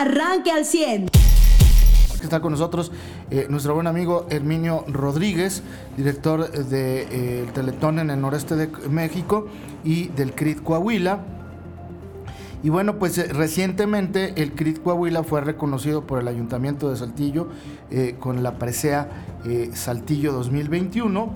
arranque al 100. Está con nosotros eh, nuestro buen amigo Herminio Rodríguez, director del de, eh, Teletón en el noreste de México y del CRIT Coahuila. Y bueno, pues eh, recientemente el CRIT Coahuila fue reconocido por el Ayuntamiento de Saltillo con la presea Saltillo 2021,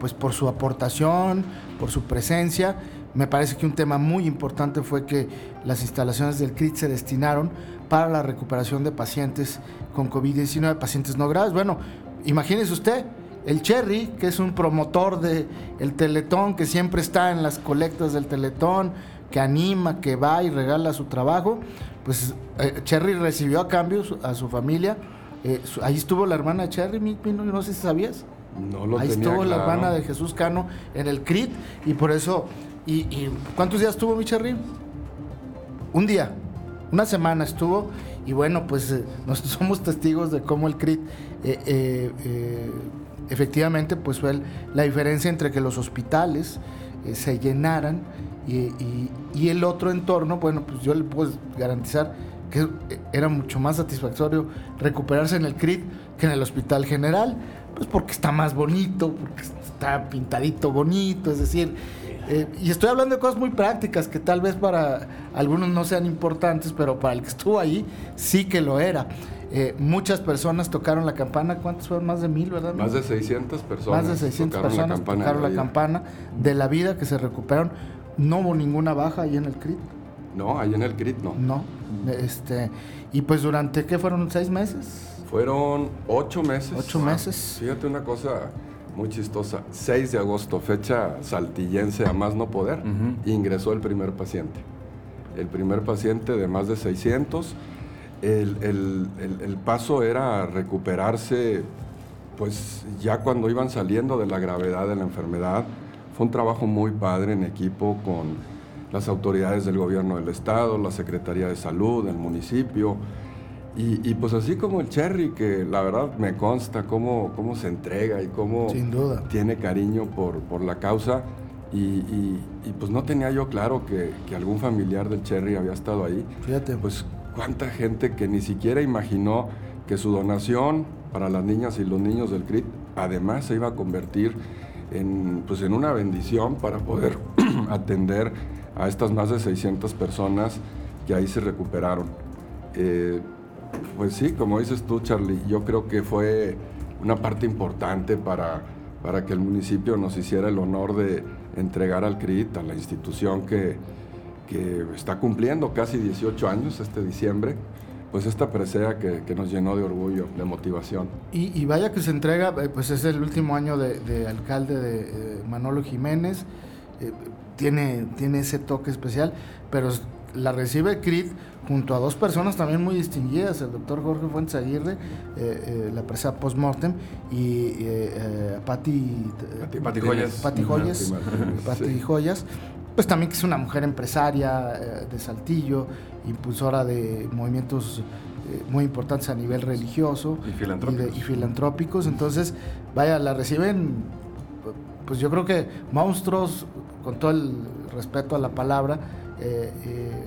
pues por su aportación, por su presencia. Me parece que un tema muy importante fue que las instalaciones del CRIT se destinaron para la recuperación de pacientes con COVID-19, pacientes no graves. Bueno, imagínese usted, el Cherry, que es un promotor del el Teletón, que siempre está en las colectas del Teletón, que anima, que va y regala su trabajo, pues eh, Cherry recibió a cambio a su familia. Eh, ahí estuvo la hermana de Cherry, no, no sé si sabías. No lo Ahí tenía estuvo la hermana de Jesús Cano en el CRIT y por eso. Y, ¿Cuántos días estuvo mi Cherry? Un día, una semana estuvo. Y bueno, pues eh, nos somos testigos de cómo el CRIT eh, eh, efectivamente pues fue la diferencia entre que los hospitales se llenaran y, y- el otro entorno, bueno, pues yo le puedo garantizar que era mucho más satisfactorio recuperarse en el CRIT que en el hospital general, pues porque está más bonito, porque está pintadito bonito, es decir, eh, y estoy hablando de cosas muy prácticas que tal vez para algunos no sean importantes, pero para el que estuvo ahí sí que lo era. Eh, muchas personas tocaron la campana, ¿cuántas fueron? Más de mil, ¿verdad? Más de 600 personas. Más de 600 tocaron personas la tocaron la campana de la vida que se recuperaron. No hubo ninguna baja ahí en el CRIT, No, ahí en el CRIT no. no. Este, y pues durante, ¿qué fueron? ¿Seis meses? Fueron ocho meses. Ocho Ah, meses. Fíjate una cosa muy chistosa. 6 de agosto, fecha saltillense a más no poder, ingresó el primer paciente. El primer paciente de más de 600. El, el- el- el paso era recuperarse, pues ya cuando iban saliendo de la gravedad de la enfermedad. Fue un trabajo muy padre en equipo con las autoridades del gobierno del estado, la Secretaría de Salud, el municipio. Y, y pues así como el Cherry, que la verdad me consta cómo, cómo se entrega y cómo Sin duda. tiene cariño por, por la causa. Y, y- y, pues no tenía yo claro que, que algún familiar del Cherry había estado ahí. Fíjate. Pues cuánta gente que ni siquiera imaginó que su donación para las niñas y los niños del CRIT además se iba a convertir en, pues en una bendición para poder atender a estas más de 600 personas que ahí se recuperaron. Eh, pues sí, como dices tú, Charlie, yo creo que fue una parte importante para, para que el municipio nos hiciera el honor de entregar al CRIT, a la institución que, que está cumpliendo casi 18 años este diciembre, pues esta presea que, nos llenó de orgullo, de motivación. Y, vaya que se entrega, eh, pues es el último año de, de alcalde de eh, Manolo Jiménez, eh, tiene, tiene ese toque especial, pero la recibe CRIT junto a dos personas también muy distinguidas, el doctor Jorge Fuentes Aguirre, eh, eh, la presa postmortem, y eh, eh, Pati, Pati- Pati Joyas. Pati Joyas, Pati sí. Joyas, pues también que es una mujer empresaria eh, de Saltillo, impulsora de movimientos eh, muy importantes a nivel religioso Y filantrópicos. y, de- y filantrópicos. Entonces, vaya, la reciben, pues yo creo que monstruos, con todo el respeto a la palabra, eh, eh,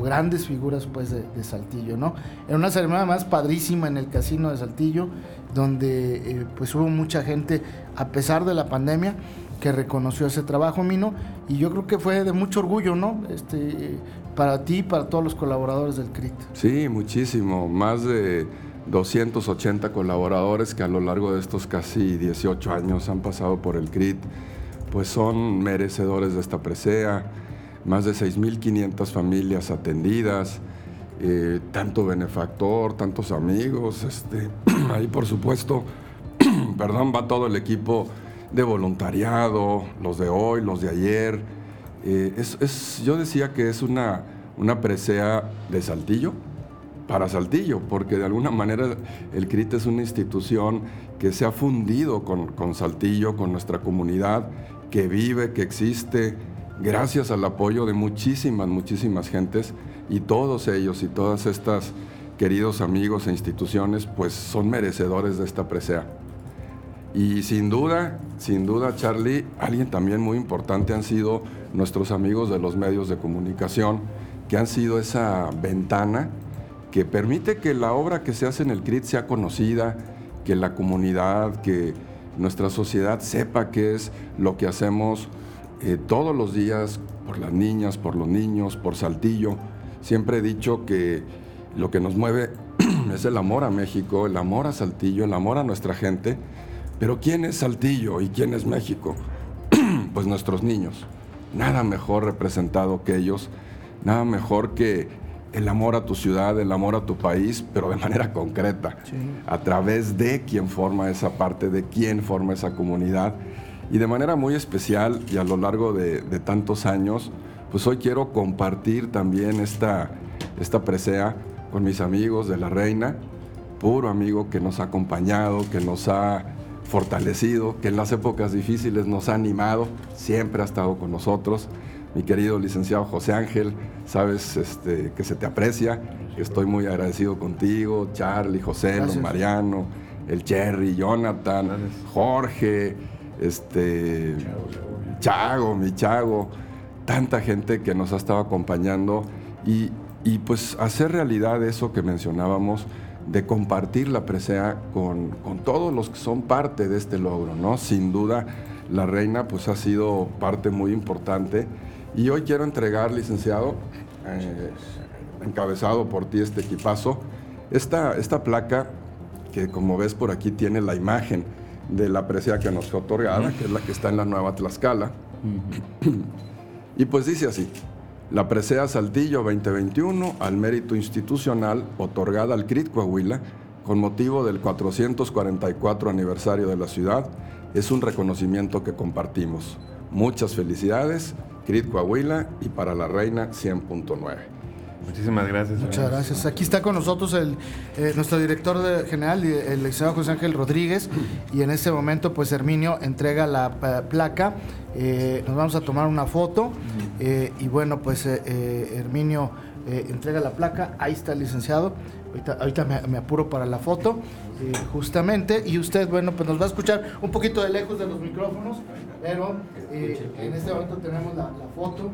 grandes figuras pues de, de Saltillo, ¿no? En una ceremonia más padrísima en el casino de Saltillo, donde eh, pues hubo mucha gente, a pesar de la pandemia, que reconoció ese trabajo, Mino, y yo creo que fue de mucho orgullo, ¿no? Este, para ti y para todos los colaboradores del CRIT. Sí, muchísimo. Más de 280 colaboradores que a lo largo de estos casi 18 años han pasado por el CRIT, pues son merecedores de esta presea. Más de 6.500 familias atendidas, eh, tanto benefactor, tantos amigos. Este, ahí, por supuesto, perdón, va todo el equipo de voluntariado, los de hoy, los de ayer. Eh, es, es- yo decía que es una, una presea de Saltillo para Saltillo, porque de alguna manera el CRIT es una institución que se ha fundido con, con Saltillo, con nuestra comunidad, que vive, que existe, gracias al apoyo de muchísimas, muchísimas gentes, y todos ellos y todas estas queridos amigos e instituciones, pues son merecedores de esta presea. Y sin duda, sin duda, Charlie, alguien también muy importante han sido nuestros amigos de los medios de comunicación que han sido esa ventana que permite que la obra que se hace en el CRIT sea conocida, que la comunidad, que nuestra sociedad sepa qué es lo que hacemos eh, todos los días por las niñas, por los niños, por Saltillo. Siempre he dicho que lo que nos mueve es el amor a México, el amor a Saltillo, el amor a nuestra gente. Pero ¿quién es Saltillo y quién es México? pues nuestros niños. Nada mejor representado que ellos, nada mejor que el amor a tu ciudad, el amor a tu país, pero de manera concreta, a través de quién forma esa parte, de quién forma esa comunidad. Y de manera muy especial y a lo largo de, tantos años, pues hoy quiero compartir también esta, esta presea con mis amigos de la Reina, puro amigo que nos ha acompañado, que nos ha fortalecido, que en las épocas difíciles nos ha animado, siempre ha estado con nosotros. Mi querido licenciado José Ángel, sabes este, que se te aprecia, estoy muy agradecido contigo, Charlie, José, Mariano, el Cherry, Jonathan, Jorge, este, Chago, mi Chago, tanta gente que nos ha estado acompañando y, y pues hacer realidad eso que mencionábamos de compartir la presea con, con, todos los que son parte de este logro, ¿no? Sin duda, la reina pues ha sido parte muy importante y hoy quiero entregar, licenciado, eh, encabezado por ti este equipazo, esta, esta placa que como ves por aquí tiene la imagen de la presea que nos fue otorgada, que es la que está en la Nueva Tlaxcala. y pues dice así, la presea Saltillo 2021 al mérito institucional otorgada al CRIT Coahuila con motivo del 444 aniversario de la ciudad es un reconocimiento que compartimos. Muchas felicidades, CRIT Coahuila y para la Reina 100.9. Muchísimas gracias. Muchas gracias. Aquí está con nosotros el, eh, nuestro director general, el licenciado José Ángel Rodríguez, y en este momento, pues Herminio entrega la eh, placa. Eh, nos vamos a tomar una foto y bueno, pues Herminio entrega la placa. Ahí está el licenciado. Ahorita, me, apuro para la foto, justamente. Y usted, bueno, pues nos va a escuchar un poquito de lejos de los micrófonos, pero en este momento tenemos la, la foto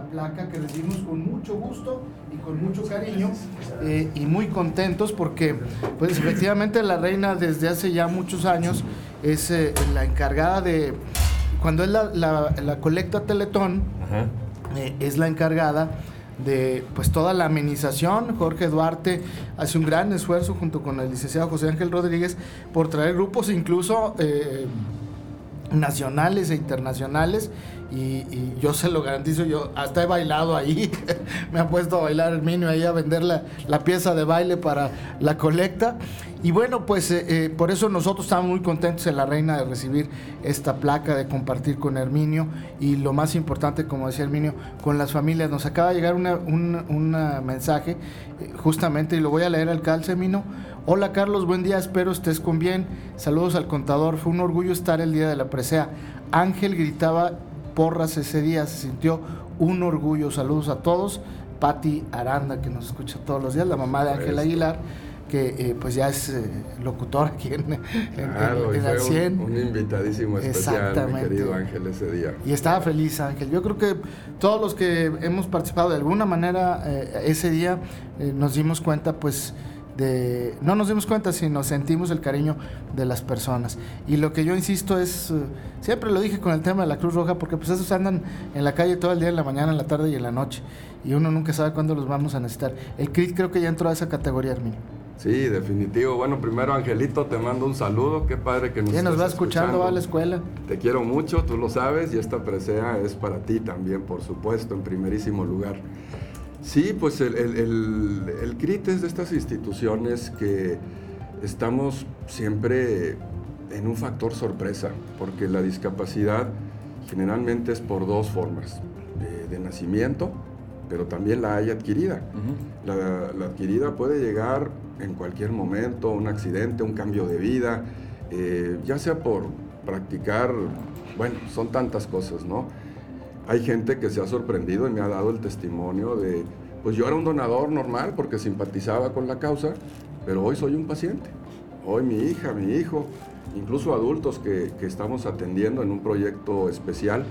placa que recibimos con mucho gusto y con mucho cariño eh, y muy contentos porque pues efectivamente la reina desde hace ya muchos años es eh, la encargada de, cuando es la, la, colecta Teletón, eh, es la encargada de pues toda la amenización. Jorge Duarte hace un gran esfuerzo junto con el licenciado José Ángel Rodríguez por traer grupos incluso nacionales e internacionales y, yo se lo garantizo, yo hasta he bailado ahí, me ha puesto a bailar el Herminio ahí a vender la, pieza de baile para la colecta. Y bueno, pues eh, eh, por eso nosotros estamos muy contentos en la Reina de recibir esta placa, de compartir con Herminio y lo más importante, como decía Herminio, con las familias. Nos acaba de llegar un mensaje, eh, justamente, y lo voy a leer al calce, Herminio. Hola Carlos, buen día, espero estés con bien. Saludos al contador, fue un orgullo estar el día de la presea. Ángel gritaba porras ese día, se sintió un orgullo. Saludos a todos. Patti Aranda, que nos escucha todos los días, la mamá de Ángel Aguilar, que eh, pues ya es eh, locutor aquí en, en, 100. Un, invitadísimo especial, mi querido Ángel, ese día. Y estaba feliz Ángel. Yo creo que todos los que hemos participado de alguna manera eh, ese día nos dimos cuenta pues no nos dimos cuenta, sino sentimos el cariño de las personas. Y lo que yo insisto es, eh, siempre lo dije con el tema de la Cruz Roja, porque pues esos andan en la calle todo el día, en la mañana, en la tarde y en la noche. Y uno nunca sabe cuándo los vamos a necesitar. El CRIT creo que ya entró a esa categoría, Armin. Sí, definitivo. Bueno, primero Angelito, te mando un saludo. Qué padre que nos nos va escuchando, va a la escuela. Te quiero mucho, tú lo sabes, y esta presea es para ti también, por supuesto, en primerísimo lugar. Sí, pues el, el, CRIT es de estas instituciones que estamos siempre en un factor sorpresa, porque la discapacidad generalmente es por dos formas, de, nacimiento, pero también la hay adquirida. la, adquirida puede llegar en cualquier momento, un accidente, un cambio de vida, eh, ya sea por practicar, bueno, son tantas cosas, ¿no? Hay gente que se ha sorprendido y me ha dado el testimonio de, pues yo era un donador normal porque simpatizaba con la causa, pero hoy soy un paciente. Hoy mi hija, mi hijo, incluso adultos que, estamos atendiendo en un proyecto especial,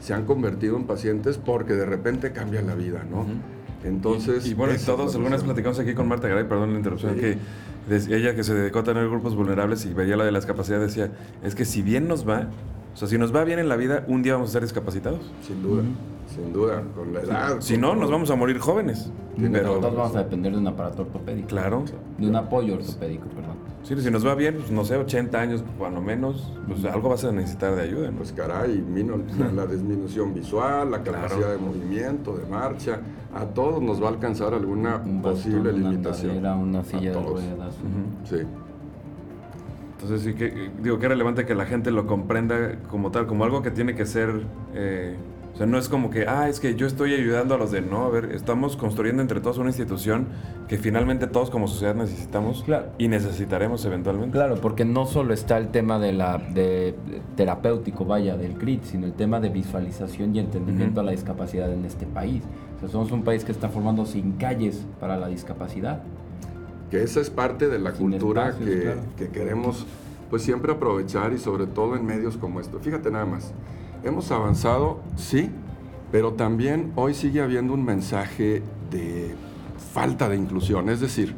se han convertido en pacientes porque de repente cambia la vida, ¿no? Entonces... Y, bueno, y es todos, la alguna vez visión. platicamos aquí con Marta Garay, perdón la interrupción, Sí. que ella que se dedicó a tener grupos vulnerables y veía la de la discapacidad, decía, es que si bien nos va, o sea, si nos va bien en la vida, un día vamos a ser discapacitados. Sin duda, sin duda, con la edad. Si no, nos vamos a morir jóvenes. Pero, Nosotros vamos a depender de un aparato ortopédico. claro, De un apoyo ortopédico, perdón. sí, si nos va bien, pues, no sé, 80 años, por lo menos, pues algo vas a necesitar de ayuda, ¿no? Pues caray, la disminución visual, la capacidad Claro. de movimiento, de marcha, a todos nos va a alcanzar alguna Un bastón, posible una limitación. andadera, una A silla de todos. ruedas. Sí. Entonces sí que digo que es relevante que la gente lo comprenda como tal, como algo que tiene que ser, eh, o sea, no es como que, ah, es que yo estoy ayudando a los de, no, a ver, estamos construyendo entre todos una institución que finalmente todos como sociedad necesitamos Claro. y necesitaremos eventualmente. Claro, porque no solo está el tema de la de terapéutico, vaya, del CRIT, sino el tema de visualización y entendimiento Ujú. a la discapacidad en este país. O sea, somos un país que está formando sin calles para la discapacidad. Que esa es parte de la Sin cultura espacios, que, claro. que queremos pues siempre aprovechar y sobre todo en medios como esto. Fíjate nada más, hemos avanzado, sí, pero también hoy sigue habiendo un mensaje de falta de inclusión. Es decir,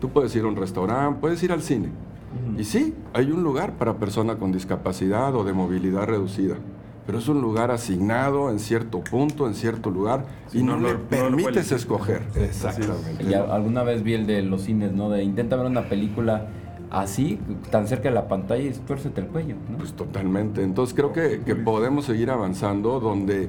tú puedes ir a un restaurante, puedes ir al cine. Y sí, hay un lugar para persona con discapacidad o de movilidad reducida, pero es un lugar asignado en cierto punto, en cierto lugar, Sí, y no no, lo- le no lo permites escoger. Exactamente. Ya alguna vez vi el de los cines, ¿no? De intenta ver una película así, tan cerca de la pantalla y tuércete el cuello, ¿no? Pues totalmente. Entonces creo que, que podemos seguir avanzando donde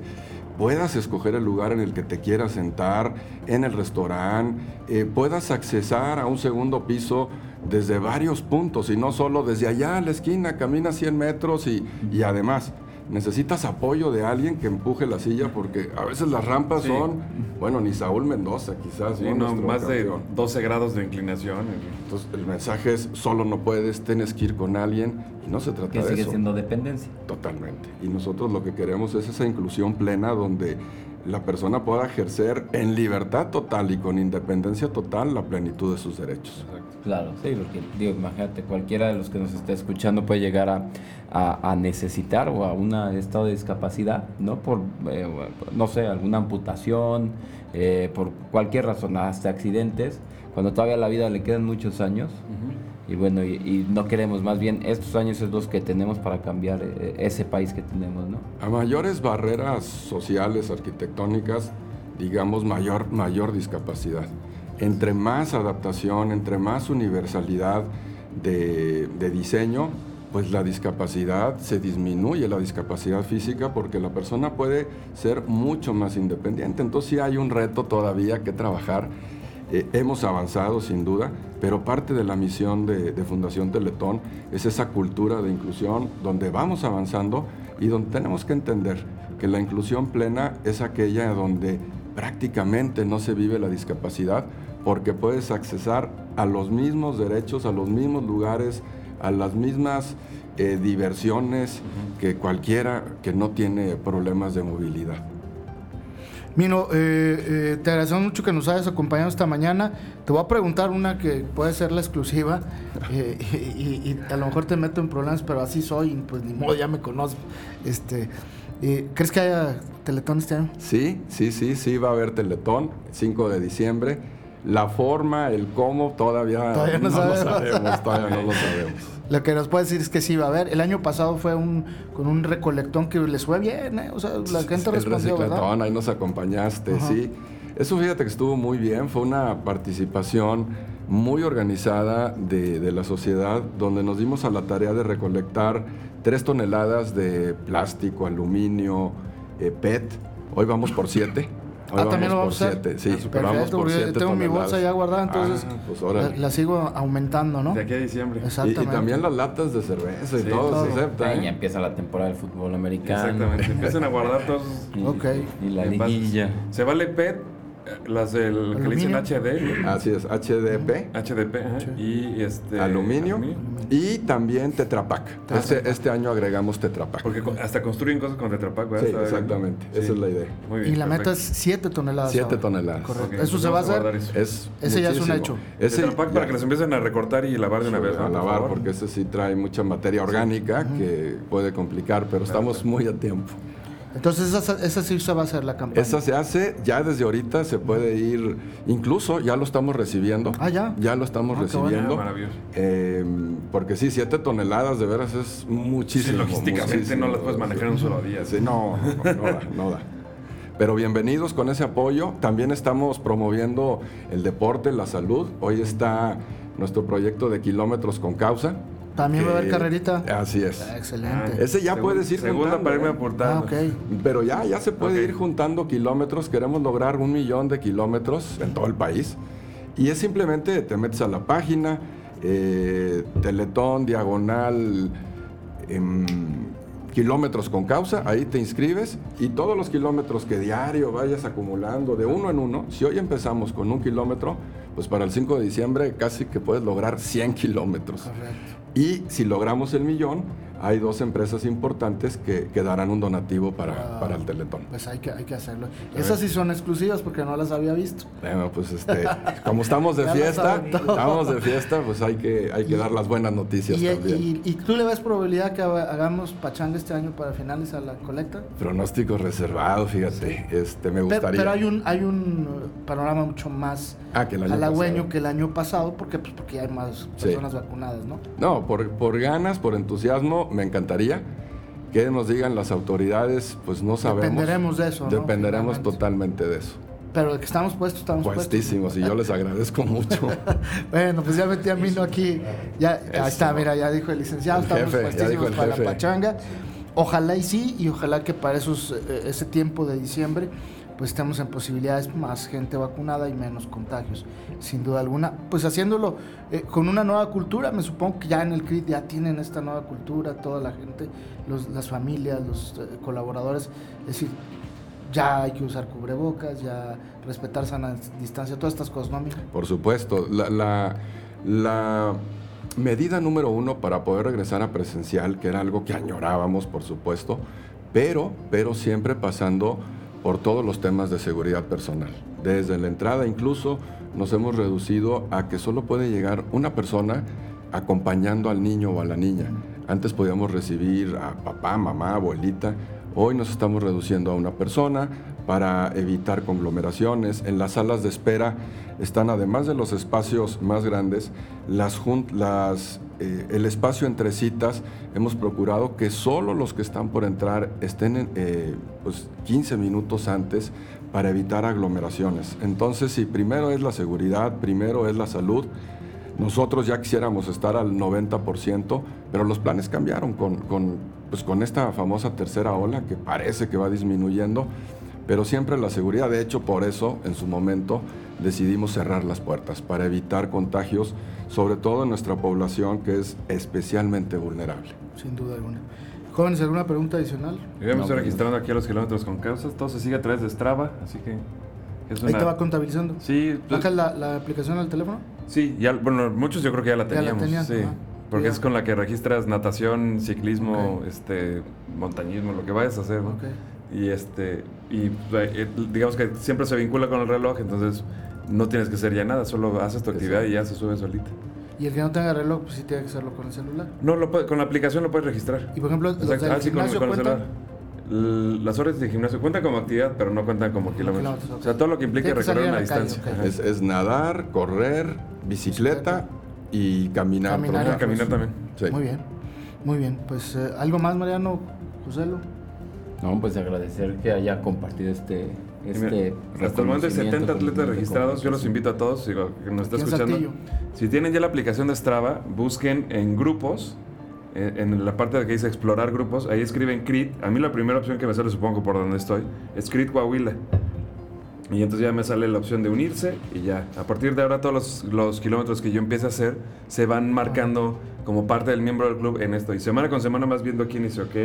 puedas escoger el lugar en el que te quieras sentar, en el restaurante, eh, puedas accesar a un segundo piso desde varios puntos y no solo desde allá a la esquina, camina 100 metros y, y además necesitas apoyo de alguien que empuje la silla porque a veces las rampas Sí. son, bueno, ni Saúl Mendoza quizás, Sí, ¿no? más de campeón. 12 grados de inclinación. Entonces el mensaje es, solo no puedes, tienes que ir con alguien y no se trata Que de sigue eso. siendo dependencia. Totalmente. Y nosotros lo que queremos es esa inclusión plena donde la persona pueda ejercer en libertad total y con independencia total la plenitud de sus derechos. Claro, sí, porque digo, imagínate, cualquiera de los que nos esté escuchando puede llegar a, a- a necesitar o a un estado de discapacidad, ¿no? Por, eh, no sé, alguna amputación, eh, por cualquier razón, hasta accidentes, cuando todavía la vida le quedan muchos años. Y bueno, y, no queremos, más bien estos años es los que tenemos para cambiar eh, ese país que tenemos, ¿no? A mayores barreras sociales, arquitectónicas, digamos mayor, mayor discapacidad. Entre más adaptación, entre más universalidad de, de diseño, pues la discapacidad se disminuye, la discapacidad física, porque la persona puede ser mucho más independiente. Entonces sí hay un reto todavía que trabajar. Eh, hemos avanzado sin duda, pero parte de la misión de, de Fundación Teletón es esa cultura de inclusión donde vamos avanzando y donde tenemos que entender que la inclusión plena es aquella donde prácticamente no se vive la discapacidad porque puedes accesar a los mismos derechos, a los mismos lugares, a las mismas eh, diversiones que cualquiera que no tiene problemas de movilidad. Mino, eh, eh, te agradecemos mucho que nos hayas acompañado esta mañana. Te voy a preguntar una que puede ser la exclusiva eh, y, y a lo mejor te meto en problemas, pero así soy, pues ni modo, ya me conozco. Este, eh, ¿Crees que haya Teletón este año? Sí, sí, sí, sí, va a haber Teletón, 5 de diciembre. La forma, el cómo, todavía, Todavía no lo sabemos. sabemos, todavía no lo sabemos. Lo que nos puede decir es que sí va a haber. El año pasado fue un con un recolectón que les fue bien, ¿eh? O sea, la gente el respondió, ¿verdad? reciclatón, ahí nos acompañaste, Ajá. sí. Eso fíjate que estuvo muy bien, fue una participación muy organizada de, de la sociedad, donde nos dimos a la tarea de recolectar tres toneladas de plástico, aluminio, eh, PET. Hoy vamos por siete. Hoy Ah, también lo vamos a hacer. siete, sí, pero vamos por porque siete tengo mi bolsa ya guardada, entonces Ah, pues la, la sigo aumentando, ¿no? De aquí a diciembre. Y, y Exactamente. también las latas de cerveza y Sí, todo, todo. se acepta. Ahí ¿eh? ya empieza la temporada del fútbol americano. Exactamente. Empiecen a guardar todos. Y, Ok. y la envases. liguilla. Se vale PET, las del que le dicen Aluminio. HD, Así es, HDP. HDP, ajá, y este. aluminio y también Tetra Pak. Este, este año agregamos Tetra Pak. Porque hasta construyen cosas con Tetra Pak, ¿verdad? Sí, Está bien. exactamente. Sí. Esa es la idea. Muy bien. Y la meta es 7 toneladas. 7 ahora. toneladas. Correcto. ¿Eso entonces se va a hacer? guardar eso. Es Ese ya es un hecho. Ese Tetra Pak ya- para que los empiecen a recortar y lavar de una vez, ¿no? a lavar, porque ese sí trae mucha materia orgánica que puede complicar, pero estamos muy a tiempo. Entonces esa, esa sí se va a hacer la campaña. Esa se hace, ya desde ahorita se puede ir, incluso ya lo estamos recibiendo. Ah, ya. Ya lo estamos Ah, qué bueno. recibiendo. Ah, maravilloso. Eh, porque sí, 7 toneladas de veras es Sí, muchísimo. logísticamente muchísimo. no las puedes manejar en un solo día. Sí, no, no, no da, no da. Pero bienvenidos con ese apoyo. También estamos promoviendo el deporte, la salud. Hoy está nuestro proyecto de kilómetros con causa. También va a haber carrerita. Así es. Ah, excelente. Ese ya Segun- puedes ir Segunda juntando, para irme ¿eh? aportando. Ah, ok. Pero ya, ya se puede ir juntando kilómetros. Queremos lograr un millón de kilómetros en todo el país. Y es simplemente, te metes a la página, eh, Teletón, diagonal, em, kilómetros con causa, ahí te inscribes y todos los kilómetros que diario vayas acumulando de uno en uno, si hoy empezamos con un kilómetro, pues para el 5 de diciembre casi que puedes lograr 100 kilómetros. Correcto. Y si logramos el millón, hay dos empresas importantes que, que darán un donativo para, para el Teletón. Pues hay que, hay que hacerlo. Esas sí son exclusivas porque no las había visto. Bueno, pues este, como estamos de Ya fiesta, estamos de fiesta, pues hay que, hay que dar las buenas noticias Y, también. y- y tú le ves probabilidad que haga- hagamos pachanga este año para finales a la colecta? Pronóstico reservado, fíjate, este, me gustaría. pero hay un hay un panorama mucho más Ah, que el año halagüeño pasado. que el año pasado porque pues porque hay más Sí. personas vacunadas, ¿no? No, por, por ganas, por entusiasmo, me encantaría que nos digan las autoridades, pues no sabemos. Dependeremos de eso, ¿no? Dependeremos Finalmente. totalmente de eso. Pero de que estamos puestos, estamos Puestísimos, y yo les agradezco mucho. Bueno, pues ya metí a Mino aquí. Ya, está, mira, ya dijo el licenciado, El estamos jefe, puestísimos el para jefe. la pachanga. Ojalá y sí, y ojalá que para esos, eh, ese tiempo de diciembre pues estemos en posibilidades más gente vacunada y menos contagios, sin duda alguna. Pues haciéndolo eh, con una nueva cultura, me supongo que ya en el CRIT ya tienen esta nueva cultura, toda la gente, los- las familias, los eh, colaboradores, es decir, ya hay que usar cubrebocas, ya respetar sana distancia, todas estas cosas, ¿no, amigo? Por supuesto, la, la- la medida número uno para poder regresar a presencial, que era algo que añorábamos, por supuesto, pero, pero siempre pasando por todos los temas de seguridad personal. Desde la entrada incluso nos hemos reducido a que solo puede llegar una persona acompañando al niño o a la niña. Antes podíamos recibir a papá, mamá, abuelita. Hoy nos estamos reduciendo a una persona para evitar conglomeraciones. En las salas de espera están, además de los espacios más grandes, las, las, eh, el espacio entre citas. Hemos procurado que solo los que están por entrar estén eh, pues 15 minutos antes para evitar aglomeraciones. Entonces, si primero es la seguridad, primero es la salud, nosotros ya quisiéramos estar al 90%, pero los planes cambiaron con, con, pues con esta famosa tercera ola que parece que va disminuyendo, pero siempre la seguridad. De hecho, por eso en su momento decidimos cerrar las puertas para evitar contagios, sobre todo en nuestra población que es especialmente vulnerable. Sin duda alguna. Jóvenes, ¿alguna pregunta adicional? Yo ya me No, estoy pues, registrando aquí a los kilómetros con causas. Todo se sigue a través de Strava, así que es Ahí te va contabilizando. Sí, pues, ¿Bajas la, la aplicación al teléfono? sí, ya, bueno, muchos yo creo que ya la Ya la teníamos. tenían, sí, porque Ya. es con la que registras natación, ciclismo, este, montañismo, lo que vayas a hacer, ¿no? Ok. Y este, y pues, eh, digamos que siempre se vincula con el reloj, entonces no tienes que hacer ya nada, solo haces tu actividad y ya se sube solita. Y el que no tenga reloj, pues sí tiene que hacerlo con el celular. No, lo puede- con la aplicación lo puedes registrar. Y por ejemplo, los Exacto. del Ah, sí, con, gimnasio con el cuentan. celular. L- Las horas de gimnasio cuentan como actividad, pero no cuentan como kilómetros. O sea, todo lo que implica que recorrer una calle, distancia. Es, es nadar, correr, bicicleta y caminar. Caminar. caminar también. Sí. Muy bien. Muy bien. Pues eh, algo más, Mariano, Joselo. No, pues agradecer que haya compartido este. Este mira, hasta el momento hay 70 atletas registrados. Yo los invito a todos, digo, que nos está escuchando. Si tienen ya la aplicación de Strava, busquen en grupos, eh, en la parte de que dice explorar grupos, ahí escriben CRIT. A mí la primera opción que me sale, supongo por donde estoy, es CRIT Coahuila. Y entonces ya me sale la opción de unirse y ya. A partir de ahora todos los, los kilómetros que yo empiece a hacer se van marcando como parte del miembro del club en esto. Y semana con semana más viendo quién dice, ok,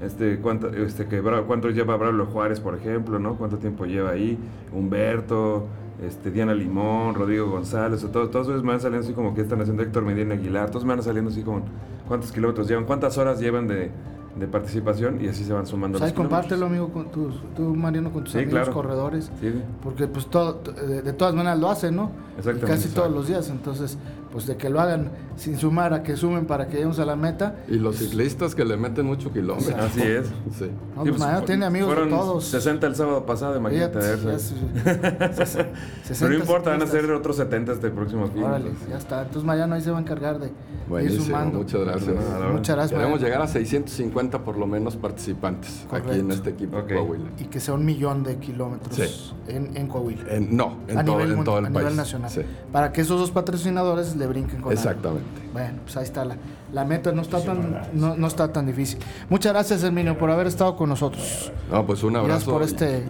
este, cuánto, este, que, cuánto lleva Braulio Juárez, por ejemplo, ¿no? Cuánto tiempo lleva ahí, Humberto, este, Diana Limón, Rodrigo González, o todo- todos me van saliendo así como que están haciendo Héctor Medina Aguilar, todos me van saliendo así como cuántos kilómetros llevan, cuántas horas llevan de, de participación y así se van sumando Pues los kilómetros. compártelo, amigo, con tus, tú, Mariano, con tus Sí, amigos claro. corredores. Sí. Porque pues todo, de, de todas maneras lo hacen, ¿no? Y Exactamente. casi todos los días. Entonces, pues de que lo hagan sin sumar a que sumen para que lleguemos a la meta. Y los ciclistas que le meten mucho kilómetro. Así es. Sí. No, pues, mañana tiene amigos de fueron todos. 60 el sábado pasado, imagínate. Pero 60 no importa, van a ser otros 70 este próximo fin. Órale, ya está. Entonces Mariano ahí se va a encargar de, de ir sumando. muchas gracias. Nada, Muchas gracias. Queremos llegar a 650 por lo menos participantes aquí en este equipo de Coahuila. Y que sea un millón de kilómetros Sí. en, en Coahuila. En- no, en, a todo, nivel, en mun- todo el a país. nivel nacional. Sí, Para que esos dos patrocinadores le brinquen con algo. exactamente. Bueno, pues ahí está la, la meta, no está, tan, no, no está tan difícil. Muchas gracias, Herminio, por haber estado con nosotros. No, pues un Gracias abrazo. por y- este,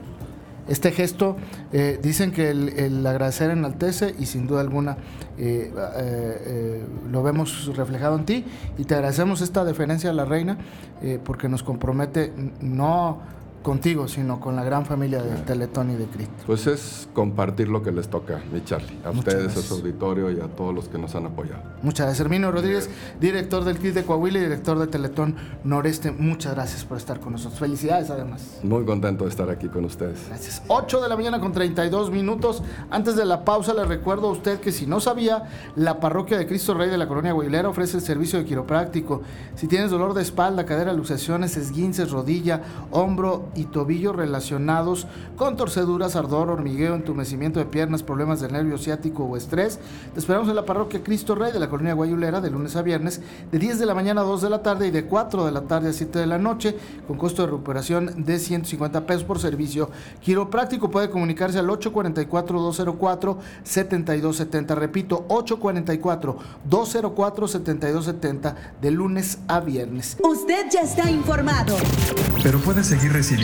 este gesto. Eh, dicen que el, el agradecer enaltece y sin duda alguna eh, eh, eh, lo vemos reflejado en ti y te agradecemos esta deferencia a la reina eh, porque nos compromete no contigo, sino con la gran familia de Teletón y de Crit. Pues es compartir lo que les toca, mi Charlie. A Muchas ustedes, a su auditorio y a todos los que nos han apoyado. Muchas gracias. Herminio Rodríguez, director del CRIT de Coahuila y director de Teletón Noreste. Muchas gracias por estar con nosotros. Felicidades además. Muy contento de estar aquí con ustedes. Gracias. 8 de la mañana con 32 minutos. Antes de la pausa, le recuerdo a usted que si no sabía, la parroquia de Cristo Rey de la Colonia Guailera ofrece el servicio de quiropráctico. Si tienes dolor de espalda, cadera, luxaciones, esguinces, rodilla, hombro y tobillo relacionados con torceduras, ardor, hormigueo, entumecimiento de piernas, problemas del nervio ciático o estrés, te esperamos en la parroquia Cristo Rey de la Colonia Guayulera de lunes a viernes, de 10 de la mañana a 2 de la tarde y de 4 de la tarde a 7 de la noche, con costo de recuperación de 150 pesos por servicio quiropráctico. Puede comunicarse al 844-204-7270. Repito, 844-204-7270 de lunes a viernes. Usted ya está informado. Pero puedes seguir recibiendo